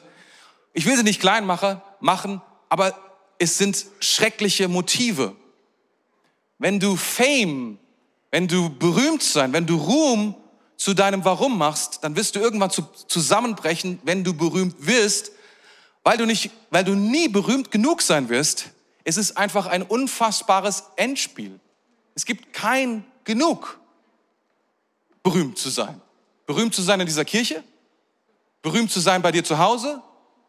Ich will sie nicht klein machen, aber es sind schreckliche Motive. Wenn du Fame, wenn du berühmt sein, wenn du Ruhm zu deinem Warum machst, dann wirst du irgendwann zu, zusammenbrechen, wenn du berühmt wirst, weil du nicht, weil du nie berühmt genug sein wirst. Es ist einfach ein unfassbares Endspiel. Es gibt kein Genug berühmt zu sein. Berühmt zu sein in dieser Kirche, berühmt zu sein bei dir zu Hause,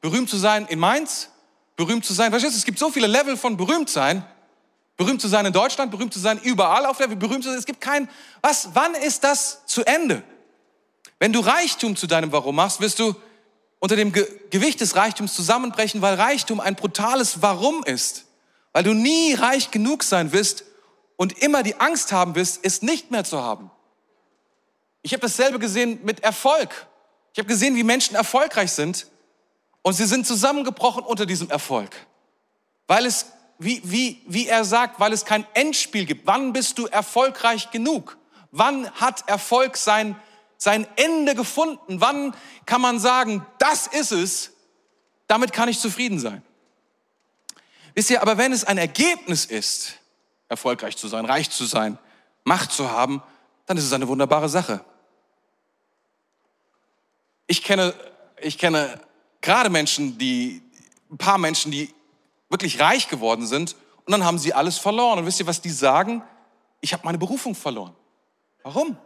berühmt zu sein in Mainz, berühmt zu sein. Verstehst du, es gibt so viele Level von berühmt sein. Berühmt zu sein in Deutschland, berühmt zu sein überall auf der Welt, berühmt zu sein. Es gibt kein, was, wann ist das zu Ende? Wenn du Reichtum zu deinem Warum machst, wirst du unter dem Ge Gewicht des Reichtums zusammenbrechen, weil Reichtum ein brutales Warum ist. Weil du nie reich genug sein wirst und immer die Angst haben wirst, es nicht mehr zu haben. Ich habe dasselbe gesehen mit Erfolg. Ich habe gesehen, wie Menschen erfolgreich sind und sie sind zusammengebrochen unter diesem Erfolg. Weil es, wie, wie, wie er sagt, weil es kein Endspiel gibt. Wann bist du erfolgreich genug? Wann hat Erfolg sein, sein Ende gefunden? Wann kann man sagen, das ist es, damit kann ich zufrieden sein? Wisst ihr, aber wenn es ein Ergebnis ist, erfolgreich zu sein, reich zu sein, Macht zu haben, dann ist es eine wunderbare Sache. Ich kenne, ich kenne gerade Menschen, die, ein paar Menschen, die wirklich reich geworden sind und dann haben sie alles verloren. Und wisst ihr, was die sagen? Ich habe meine Berufung verloren. Warum? Und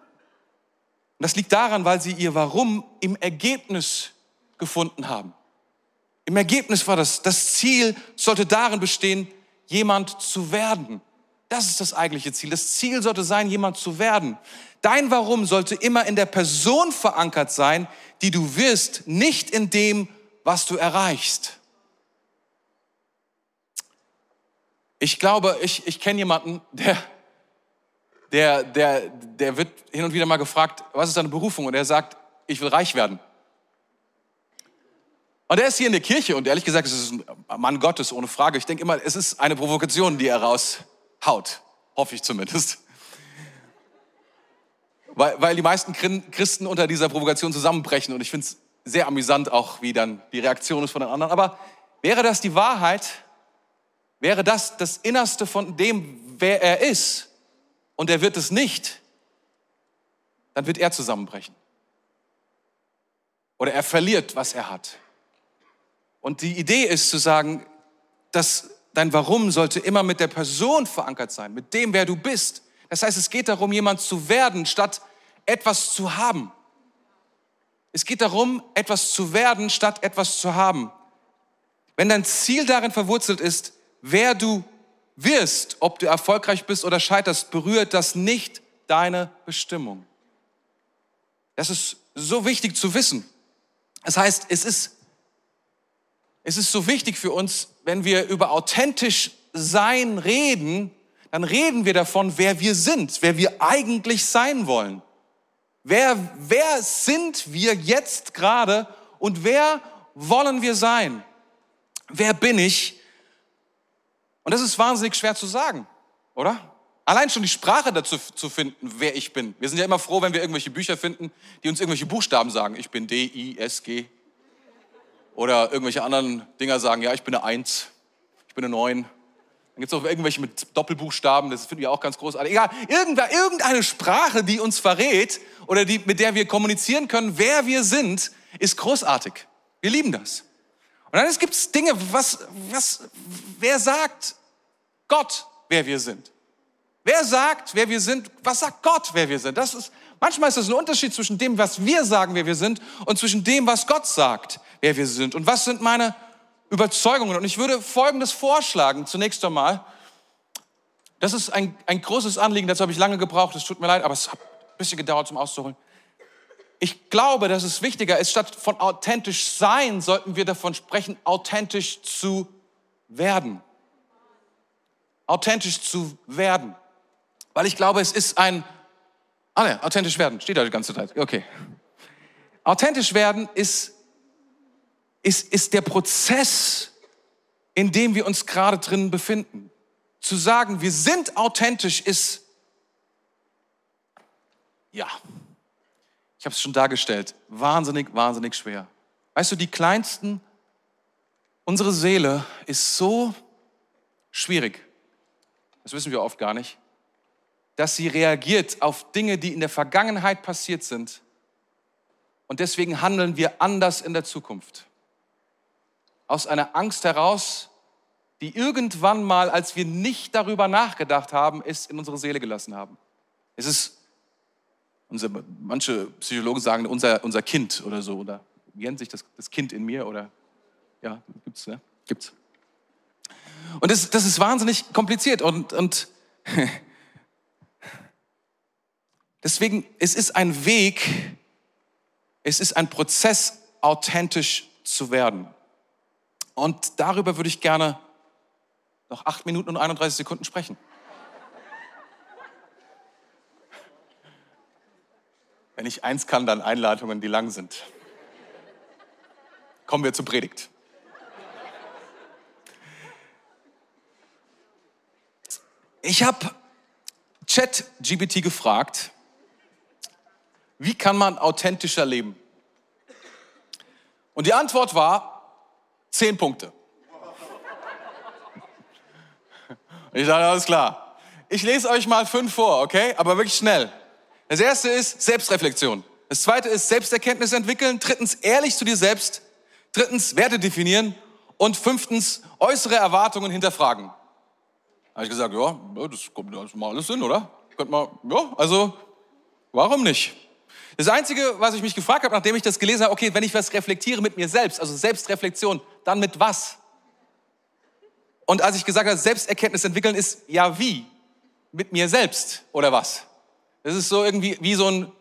das liegt daran, weil sie ihr Warum im Ergebnis gefunden haben. Im Ergebnis war das, das Ziel sollte darin bestehen, jemand zu werden. Das ist das eigentliche Ziel. Das Ziel sollte sein, jemand zu werden. Dein Warum sollte immer in der Person verankert sein, die du wirst, nicht in dem, was du erreichst. Ich glaube, ich, ich kenne jemanden, der, der, der, der wird hin und wieder mal gefragt, was ist deine Berufung? Und er sagt, ich will reich werden. Und er ist hier in der Kirche und ehrlich gesagt, es ist ein Mann Gottes, ohne Frage. Ich denke immer, es ist eine Provokation, die er raushaut. Hoffe ich zumindest. Weil, weil die meisten Christen unter dieser Provokation zusammenbrechen und ich finde es sehr amüsant auch, wie dann die Reaktion ist von den anderen. Aber wäre das die Wahrheit, wäre das das Innerste von dem, wer er ist, und er wird es nicht, dann wird er zusammenbrechen. Oder er verliert, was er hat. Und die Idee ist zu sagen, dass dein Warum sollte immer mit der Person verankert sein, mit dem, wer du bist. Das heißt, es geht darum, jemand zu werden, statt etwas zu haben. Es geht darum, etwas zu werden, statt etwas zu haben. Wenn dein Ziel darin verwurzelt ist, wer du wirst, ob du erfolgreich bist oder scheiterst, berührt das nicht deine Bestimmung. Das ist so wichtig zu wissen. Das heißt, es ist, es ist so wichtig für uns, wenn wir über authentisch sein reden, dann reden wir davon, wer wir sind, wer wir eigentlich sein wollen. Wer, wer sind wir jetzt gerade und wer wollen wir sein? Wer bin ich? Und das ist wahnsinnig schwer zu sagen, oder? Allein schon die Sprache dazu zu finden, wer ich bin. Wir sind ja immer froh, wenn wir irgendwelche Bücher finden, die uns irgendwelche Buchstaben sagen. Ich bin D, I, S, G. Oder irgendwelche anderen Dinger sagen, ja, ich bin eine Eins, ich bin eine Neun. Dann gibt es auch irgendwelche mit Doppelbuchstaben, das finden wir auch ganz großartig. Egal, irgendeine Sprache, die uns verrät oder die, mit der wir kommunizieren können, wer wir sind, ist großartig. Wir lieben das. Und dann gibt es Dinge, was, was, wer sagt Gott, wer wir sind? Wer sagt, wer wir sind? Was sagt Gott, wer wir sind? Das ist, manchmal ist das ein Unterschied zwischen dem, was wir sagen, wer wir sind, und zwischen dem, was Gott sagt, wer wir sind. Und was sind meine Überzeugungen? Und ich würde Folgendes vorschlagen, zunächst einmal. Das ist ein, ein großes Anliegen, dazu habe ich lange gebraucht, es tut mir leid, aber es hat ein bisschen gedauert zum Auszuholen. Ich glaube, dass es wichtiger ist, statt von authentisch sein, sollten wir davon sprechen, authentisch zu werden. Authentisch zu werden. Weil ich glaube, es ist ein, ah ne, authentisch werden, steht da die ganze Zeit, okay. Authentisch werden ist, ist, ist der Prozess, in dem wir uns gerade drin befinden. Zu sagen, wir sind authentisch, ist, ja, ich habe es schon dargestellt, wahnsinnig, wahnsinnig schwer. Weißt du, die kleinsten, unsere Seele ist so schwierig, das wissen wir oft gar nicht, dass sie reagiert auf Dinge, die in der Vergangenheit passiert sind. Und deswegen handeln wir anders in der Zukunft. Aus einer Angst heraus, die irgendwann mal, als wir nicht darüber nachgedacht haben, es in unsere Seele gelassen haben. Es ist unser, manche Psychologen sagen unser, unser Kind oder so, oder wie nennt sich das, das Kind in mir oder ja, gibt's, ne? Gibt's. Und das, das ist wahnsinnig kompliziert und, und deswegen, es ist ein Weg, es ist ein Prozess, authentisch zu werden. Und darüber würde ich gerne noch acht Minuten und 31 Sekunden sprechen. Wenn ich eins kann, dann Einladungen, die lang sind. Kommen wir zur Predigt. Ich habe ChatGPT gefragt, wie kann man authentischer leben? Und die Antwort war zehn Punkte. Ich sage, alles klar. Ich lese euch mal fünf vor, okay? Aber wirklich schnell. Das erste ist Selbstreflexion. Das zweite ist Selbsterkenntnis entwickeln. Drittens ehrlich zu dir selbst. Drittens Werte definieren. Und fünftens äußere Erwartungen hinterfragen. Habe ich gesagt, ja, das kommt das mal alles Sinn, oder? Könnte man, ja, also warum nicht? Das Einzige, was ich mich gefragt habe, nachdem ich das gelesen habe, okay, wenn ich was reflektiere mit mir selbst, also Selbstreflexion, dann mit was? Und als ich gesagt habe, Selbsterkenntnis entwickeln ist, ja wie? Mit mir selbst oder was? Das ist so irgendwie wie so ein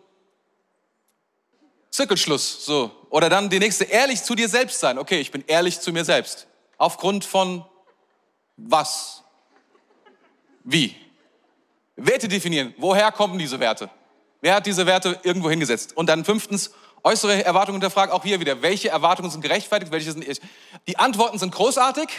Zirkelschluss, so. Oder dann die nächste, ehrlich zu dir selbst sein. Okay, ich bin ehrlich zu mir selbst. Aufgrund von was? Wie? Werte definieren. Woher kommen diese Werte? Wer hat diese Werte irgendwo hingesetzt? Und dann fünftens, äußere Erwartungen hinterfragen. Auch hier wieder, welche Erwartungen sind gerechtfertigt, welche sind nicht? Die Antworten sind großartig,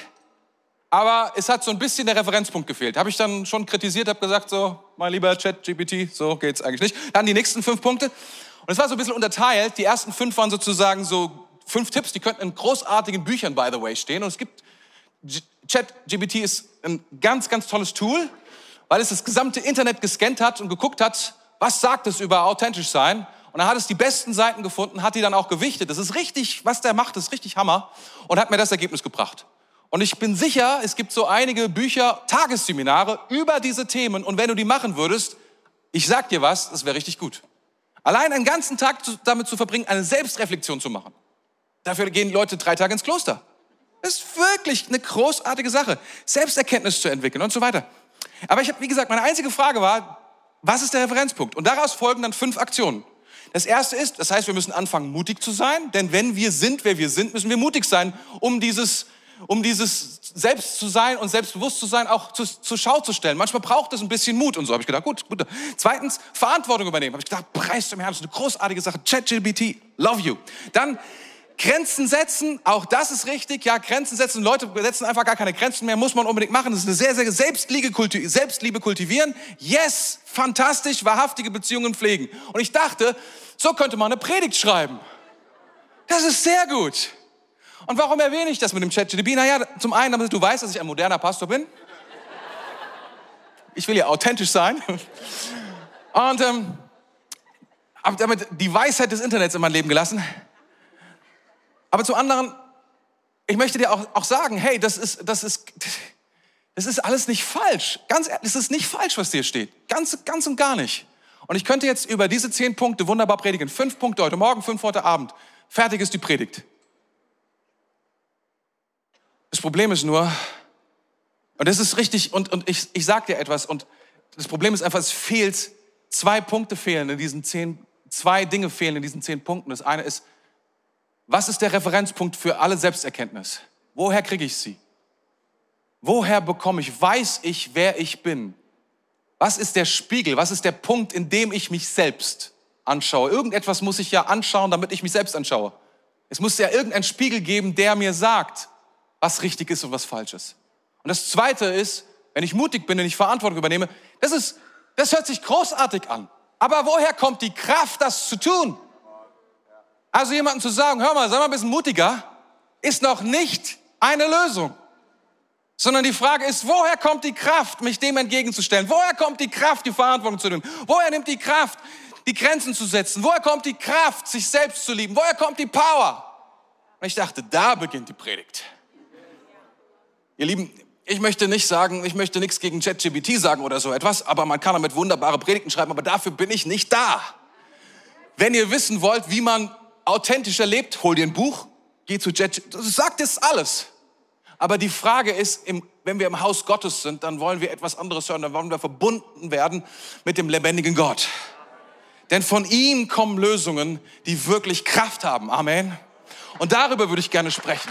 aber es hat so ein bisschen der Referenzpunkt gefehlt. Habe ich dann schon kritisiert, habe gesagt, so, mein lieber Chat, GPT, so geht's eigentlich nicht. Dann die nächsten fünf Punkte. Und es war so ein bisschen unterteilt. Die ersten fünf waren sozusagen so fünf Tipps, die könnten in großartigen Büchern, by the way, stehen. Und es gibt, Chat GPT ist ein ganz, ganz tolles Tool, weil es das gesamte Internet gescannt hat und geguckt hat, was sagt es über authentisch sein. Und dann hat es die besten Seiten gefunden, hat die dann auch gewichtet. Das ist richtig, was der macht, ist richtig Hammer. Und hat mir das Ergebnis gebracht. Und ich bin sicher, es gibt so einige Bücher, Tagesseminare über diese Themen. Und wenn du die machen würdest, ich sag dir was, das wäre richtig gut. Allein einen ganzen Tag damit zu verbringen, eine Selbstreflexion zu machen. Dafür gehen Leute drei Tage ins Kloster. Das ist wirklich eine großartige Sache. Selbsterkenntnis zu entwickeln und so weiter. Aber ich habe, wie gesagt, meine einzige Frage war, was ist der Referenzpunkt? Und daraus folgen dann fünf Aktionen. Das erste ist, das heißt, wir müssen anfangen, mutig zu sein, denn wenn wir sind, wer wir sind, müssen wir mutig sein, um dieses um dieses Selbst zu sein und selbstbewusst zu sein auch zu, zur Schau zu stellen. Manchmal braucht es ein bisschen Mut und so habe ich gedacht, gut, gut. Zweitens, Verantwortung übernehmen. Habe ich gedacht, preis zum Herrn, ist eine großartige Sache. ChatGPT, love you. Dann Grenzen setzen, auch das ist richtig. Ja, Grenzen setzen. Leute setzen einfach gar keine Grenzen mehr, muss man unbedingt machen. Das ist eine sehr, sehr Selbstliebe, kulti Selbstliebe kultivieren. Yes, fantastisch, wahrhaftige Beziehungen pflegen. Und ich dachte, so könnte man eine Predigt schreiben. Das ist sehr gut. Und warum erwähne ich das mit dem ChatGPT? Naja, zum einen, damit du weißt, dass ich ein moderner Pastor bin. Ich will ja authentisch sein. Und ähm, habe damit die Weisheit des Internets in mein Leben gelassen. Aber zum anderen, ich möchte dir auch, auch sagen, hey, das ist, das ist, das ist alles nicht falsch. Ganz ehrlich, es ist nicht falsch, was hier steht. Ganz, ganz und gar nicht. Und ich könnte jetzt über diese zehn Punkte wunderbar predigen. Fünf Punkte heute Morgen, fünf heute Abend. Fertig ist die Predigt. Das Problem ist nur, und das ist richtig, und, und ich, ich sage dir etwas, und das Problem ist einfach, es fehlt, zwei Punkte fehlen in diesen zehn, zwei Dinge fehlen in diesen zehn Punkten. Das eine ist, was ist der Referenzpunkt für alle Selbsterkenntnis? Woher kriege ich sie? Woher bekomme ich, weiß ich, wer ich bin? Was ist der Spiegel? Was ist der Punkt, in dem ich mich selbst anschaue? Irgendetwas muss ich ja anschauen, damit ich mich selbst anschaue. Es muss ja irgendeinen Spiegel geben, der mir sagt, was richtig ist und was falsch ist. Und das Zweite ist, wenn ich mutig bin und ich Verantwortung übernehme, das ist, das hört sich großartig an. Aber woher kommt die Kraft, das zu tun? Also jemandem zu sagen, hör mal, sei mal ein bisschen mutiger, ist noch nicht eine Lösung. Sondern die Frage ist, woher kommt die Kraft, mich dem entgegenzustellen? Woher kommt die Kraft, die Verantwortung zu nehmen? Woher nimmt die Kraft, die Grenzen zu setzen? Woher kommt die Kraft, sich selbst zu lieben? Woher kommt die Power? Und ich dachte, da beginnt die Predigt. Ihr Lieben, ich möchte nicht sagen, ich möchte nichts gegen ChatGPT sagen oder so etwas, aber man kann damit wunderbare Predigten schreiben, aber dafür bin ich nicht da. Wenn ihr wissen wollt, wie man authentischer lebt, hol dir ein Buch, geh zu das sagt es alles. Aber die Frage ist, wenn wir im Haus Gottes sind, dann wollen wir etwas anderes hören, dann wollen wir verbunden werden mit dem lebendigen Gott. Denn von ihm kommen Lösungen, die wirklich Kraft haben. Amen. Und darüber würde ich gerne sprechen.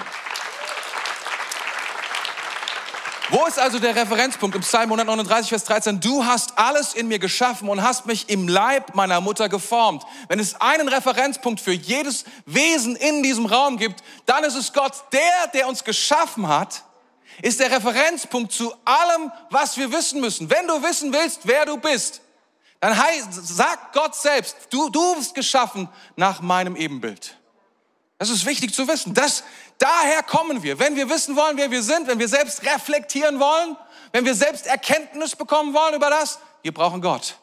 Wo ist also der Referenzpunkt im Psalm 139, Vers 13? Du hast alles in mir geschaffen und hast mich im Leib meiner Mutter geformt. Wenn es einen Referenzpunkt für jedes Wesen in diesem Raum gibt, dann ist es Gott. Der, der uns geschaffen hat, ist der Referenzpunkt zu allem, was wir wissen müssen. Wenn du wissen willst, wer du bist, dann sagt Gott selbst, du, du bist geschaffen nach meinem Ebenbild. Das ist wichtig zu wissen. Das, daher kommen wir. Wenn wir wissen wollen, wer wir sind, wenn wir selbst reflektieren wollen, wenn wir selbst Erkenntnis bekommen wollen über das, wir brauchen Gott.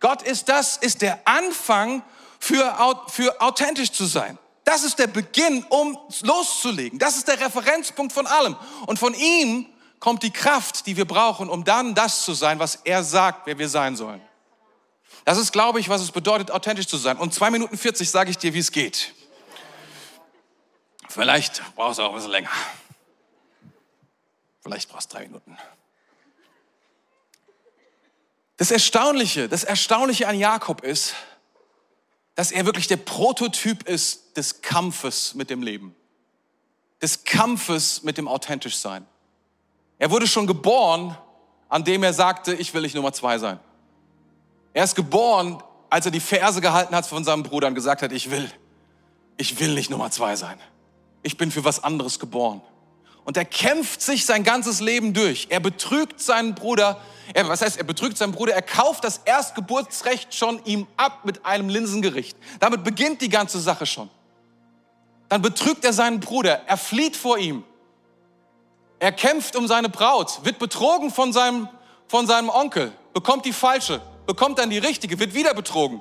Gott ist das, ist der Anfang für, für authentisch zu sein. Das ist der Beginn, um loszulegen. Das ist der Referenzpunkt von allem. Und von ihm kommt die Kraft, die wir brauchen, um dann das zu sein, was er sagt, wer wir sein sollen. Das ist, glaube ich, was es bedeutet, authentisch zu sein. Und zwei Minuten 40 sage ich dir, wie es geht. Vielleicht brauchst du auch ein bisschen länger. Vielleicht brauchst du drei Minuten. Das Erstaunliche, das Erstaunliche an Jakob ist, dass er wirklich der Prototyp ist des Kampfes mit dem Leben. Des Kampfes mit dem Authentischsein. Er wurde schon geboren, an dem er sagte, ich will nicht Nummer zwei sein. Er ist geboren, als er die Verse gehalten hat von seinem Bruder und gesagt hat, ich will, ich will nicht Nummer zwei sein ich bin für was anderes geboren. Und er kämpft sich sein ganzes Leben durch. Er betrügt seinen Bruder. Er, was heißt, er betrügt seinen Bruder? Er kauft das Erstgeburtsrecht schon ihm ab mit einem Linsengericht. Damit beginnt die ganze Sache schon. Dann betrügt er seinen Bruder. Er flieht vor ihm. Er kämpft um seine Braut, wird betrogen von seinem, von seinem Onkel, bekommt die falsche, bekommt dann die richtige, wird wieder betrogen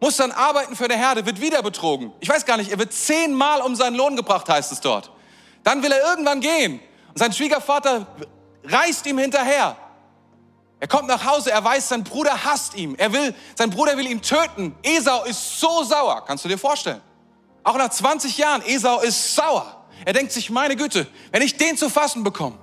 muss dann arbeiten für eine Herde, wird wieder betrogen. Ich weiß gar nicht, er wird zehnmal um seinen Lohn gebracht, heißt es dort. Dann will er irgendwann gehen. Und sein Schwiegervater reißt ihm hinterher. Er kommt nach Hause, er weiß, sein Bruder hasst ihn. Er will, sein Bruder will ihn töten. Esau ist so sauer. Kannst du dir vorstellen? Auch nach 20 Jahren, Esau ist sauer. Er denkt sich, meine Güte, wenn ich den zu fassen bekomme,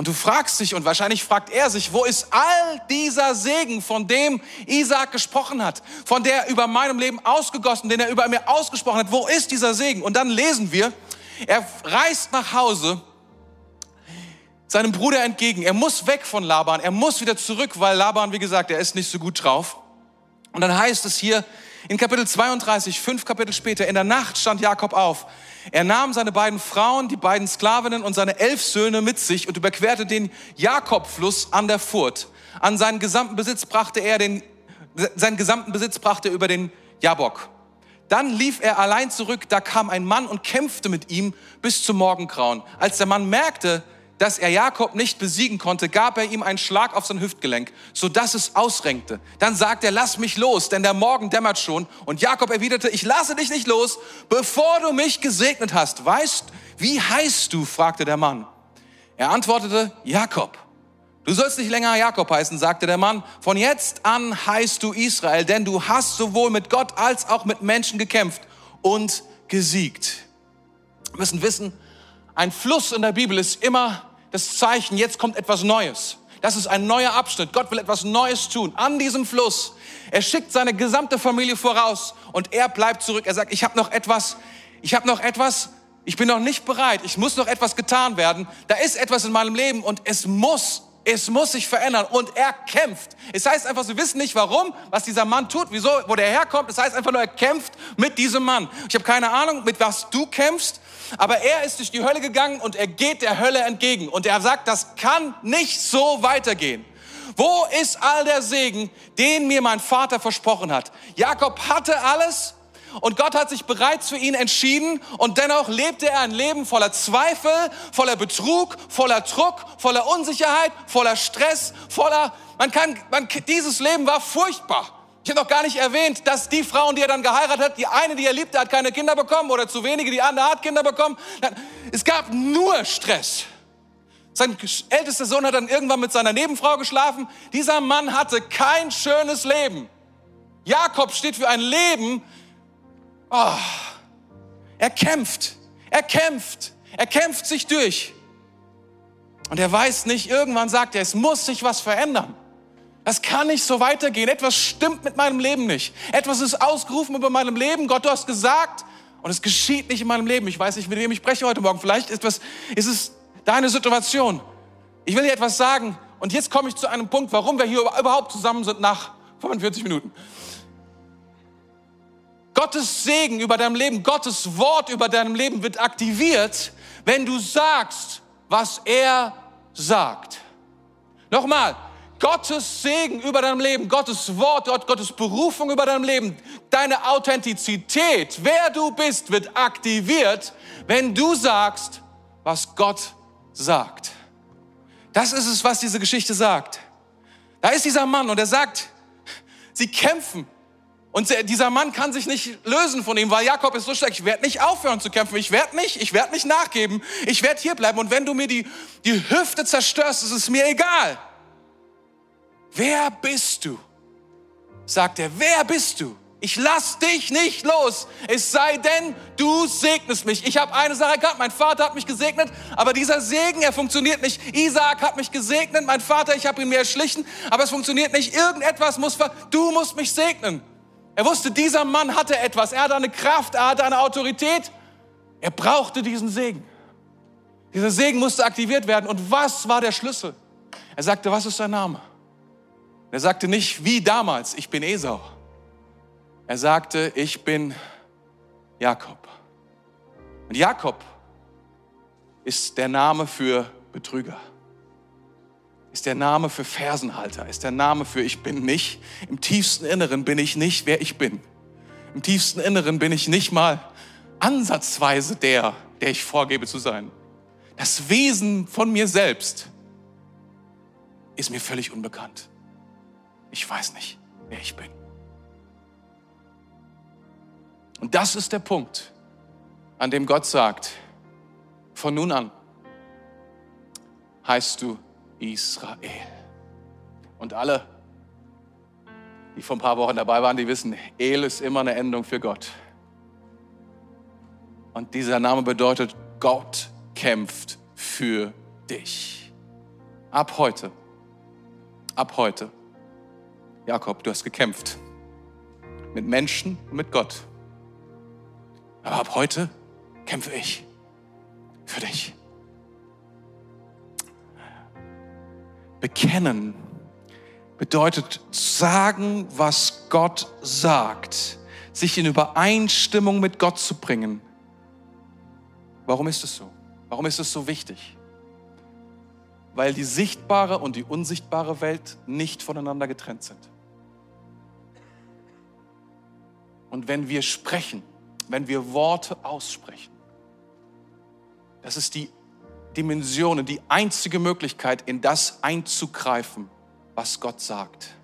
und du fragst dich, und wahrscheinlich fragt er sich, wo ist all dieser Segen, von dem Isaac gesprochen hat, von der über meinem Leben ausgegossen, den er über mir ausgesprochen hat, wo ist dieser Segen? Und dann lesen wir, er reist nach Hause seinem Bruder entgegen. Er muss weg von Laban, er muss wieder zurück, weil Laban, wie gesagt, er ist nicht so gut drauf. Und dann heißt es hier in Kapitel 32, fünf Kapitel später, in der Nacht stand Jakob auf er nahm seine beiden Frauen, die beiden Sklavinnen und seine elf Söhne mit sich und überquerte den Jakobfluss an der Furt. An seinen gesamten Besitz brachte er den, seinen gesamten Besitz brachte er über den Jabok. Dann lief er allein zurück, da kam ein Mann und kämpfte mit ihm bis zum Morgengrauen. Als der Mann merkte, dass er Jakob nicht besiegen konnte, gab er ihm einen Schlag auf sein Hüftgelenk, sodass es ausrenkte. Dann sagt er, lass mich los, denn der Morgen dämmert schon. Und Jakob erwiderte, ich lasse dich nicht los, bevor du mich gesegnet hast. Weißt, wie heißt du? fragte der Mann. Er antwortete, Jakob. Du sollst nicht länger Jakob heißen, sagte der Mann. Von jetzt an heißt du Israel, denn du hast sowohl mit Gott als auch mit Menschen gekämpft und gesiegt. Wir müssen wissen, ein Fluss in der Bibel ist immer das Zeichen, jetzt kommt etwas Neues. Das ist ein neuer Abschnitt. Gott will etwas Neues tun an diesem Fluss. Er schickt seine gesamte Familie voraus und er bleibt zurück. Er sagt, ich habe noch etwas, ich habe noch etwas, ich bin noch nicht bereit, ich muss noch etwas getan werden. Da ist etwas in meinem Leben und es muss es muss sich verändern und er kämpft. Es heißt einfach, sie wissen nicht warum, was dieser Mann tut, wieso, wo der herkommt. Es heißt einfach nur, er kämpft mit diesem Mann. Ich habe keine Ahnung, mit was du kämpfst, aber er ist durch die Hölle gegangen und er geht der Hölle entgegen. Und er sagt, das kann nicht so weitergehen. Wo ist all der Segen, den mir mein Vater versprochen hat? Jakob hatte alles, und Gott hat sich bereits für ihn entschieden und dennoch lebte er ein Leben voller Zweifel, voller Betrug, voller Druck, voller Unsicherheit, voller Stress, voller, man kann, man, dieses Leben war furchtbar. Ich habe noch gar nicht erwähnt, dass die Frauen, die er dann geheiratet hat, die eine, die er liebte, hat keine Kinder bekommen oder zu wenige, die andere hat Kinder bekommen. Es gab nur Stress. Sein ältester Sohn hat dann irgendwann mit seiner Nebenfrau geschlafen. Dieser Mann hatte kein schönes Leben. Jakob steht für ein Leben, Oh, er kämpft, er kämpft, er kämpft sich durch. Und er weiß nicht, irgendwann sagt er, es muss sich was verändern. Das kann nicht so weitergehen. Etwas stimmt mit meinem Leben nicht. Etwas ist ausgerufen über meinem Leben. Gott, du hast gesagt, und es geschieht nicht in meinem Leben. Ich weiß nicht, mit wem ich spreche heute Morgen. Vielleicht ist, was, ist es deine Situation. Ich will dir etwas sagen. Und jetzt komme ich zu einem Punkt, warum wir hier überhaupt zusammen sind nach 45 Minuten. Gottes Segen über deinem Leben, Gottes Wort über deinem Leben wird aktiviert, wenn du sagst, was er sagt. Nochmal, Gottes Segen über deinem Leben, Gottes Wort, Gottes Berufung über deinem Leben, deine Authentizität, wer du bist, wird aktiviert, wenn du sagst, was Gott sagt. Das ist es, was diese Geschichte sagt. Da ist dieser Mann und er sagt, sie kämpfen und dieser Mann kann sich nicht lösen von ihm, weil Jakob ist so stark. Ich werde nicht aufhören zu kämpfen. Ich werde nicht, ich werde nicht nachgeben. Ich werde hier bleiben. Und wenn du mir die, die Hüfte zerstörst, ist es mir egal. Wer bist du? Sagt er. Wer bist du? Ich lass dich nicht los. Es sei denn, du segnest mich. Ich habe eine Sache gehabt. Mein Vater hat mich gesegnet, aber dieser Segen, er funktioniert nicht. Isaac hat mich gesegnet, mein Vater, ich habe ihn mir erschlichen, aber es funktioniert nicht. Irgendetwas muss, du musst mich segnen. Er wusste, dieser Mann hatte etwas. Er hatte eine Kraft, er hatte eine Autorität. Er brauchte diesen Segen. Dieser Segen musste aktiviert werden. Und was war der Schlüssel? Er sagte, was ist dein Name? Er sagte nicht wie damals, ich bin Esau. Er sagte, ich bin Jakob. Und Jakob ist der Name für Betrüger ist der Name für Fersenhalter, ist der Name für ich bin nicht. Im tiefsten Inneren bin ich nicht, wer ich bin. Im tiefsten Inneren bin ich nicht mal ansatzweise der, der ich vorgebe zu sein. Das Wesen von mir selbst ist mir völlig unbekannt. Ich weiß nicht, wer ich bin. Und das ist der Punkt, an dem Gott sagt, von nun an heißt du Israel. Und alle, die vor ein paar Wochen dabei waren, die wissen, El ist immer eine Endung für Gott. Und dieser Name bedeutet, Gott kämpft für dich. Ab heute, ab heute, Jakob, du hast gekämpft. Mit Menschen und mit Gott. Aber ab heute kämpfe ich für dich. Bekennen bedeutet sagen, was Gott sagt, sich in Übereinstimmung mit Gott zu bringen. Warum ist es so? Warum ist es so wichtig? Weil die sichtbare und die unsichtbare Welt nicht voneinander getrennt sind. Und wenn wir sprechen, wenn wir Worte aussprechen, das ist die Dimensionen die einzige Möglichkeit, in das einzugreifen, was Gott sagt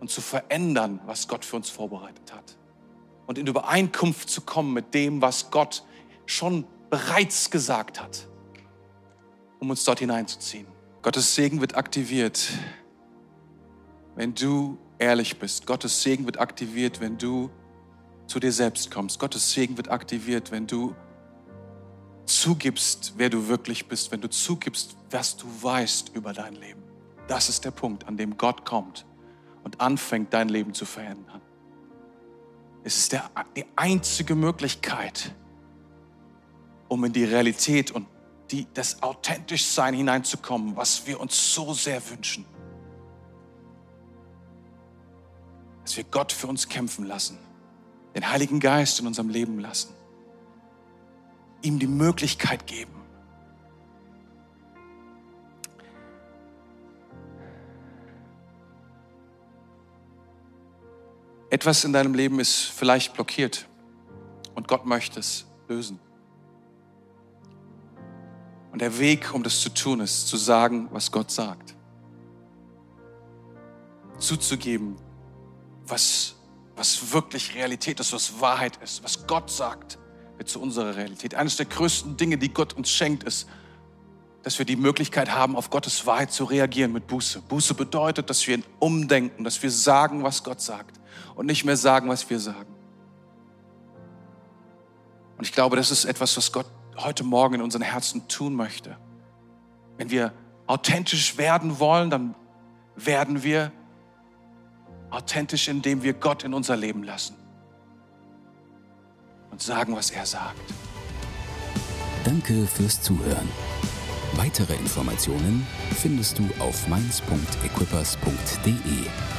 und zu verändern, was Gott für uns vorbereitet hat. Und in Übereinkunft zu kommen mit dem, was Gott schon bereits gesagt hat, um uns dort hineinzuziehen. Gottes Segen wird aktiviert, wenn du ehrlich bist. Gottes Segen wird aktiviert, wenn du zu dir selbst kommst. Gottes Segen wird aktiviert, wenn du zugibst, wer du wirklich bist, wenn du zugibst, was du weißt über dein Leben. Das ist der Punkt, an dem Gott kommt und anfängt, dein Leben zu verändern. Es ist der, die einzige Möglichkeit, um in die Realität und die, das Authentischsein hineinzukommen, was wir uns so sehr wünschen. Dass wir Gott für uns kämpfen lassen, den Heiligen Geist in unserem Leben lassen ihm die Möglichkeit geben. Etwas in deinem Leben ist vielleicht blockiert und Gott möchte es lösen. Und der Weg, um das zu tun, ist zu sagen, was Gott sagt. Zuzugeben, was, was wirklich Realität ist, was Wahrheit ist, was Gott sagt wird zu unserer Realität. Eines der größten Dinge, die Gott uns schenkt, ist, dass wir die Möglichkeit haben, auf Gottes Wahrheit zu reagieren mit Buße. Buße bedeutet, dass wir umdenken, dass wir sagen, was Gott sagt und nicht mehr sagen, was wir sagen. Und ich glaube, das ist etwas, was Gott heute Morgen in unseren Herzen tun möchte. Wenn wir authentisch werden wollen, dann werden wir authentisch, indem wir Gott in unser Leben lassen und sagen, was er sagt. Danke fürs Zuhören. Weitere Informationen findest du auf mainz.equippers.de.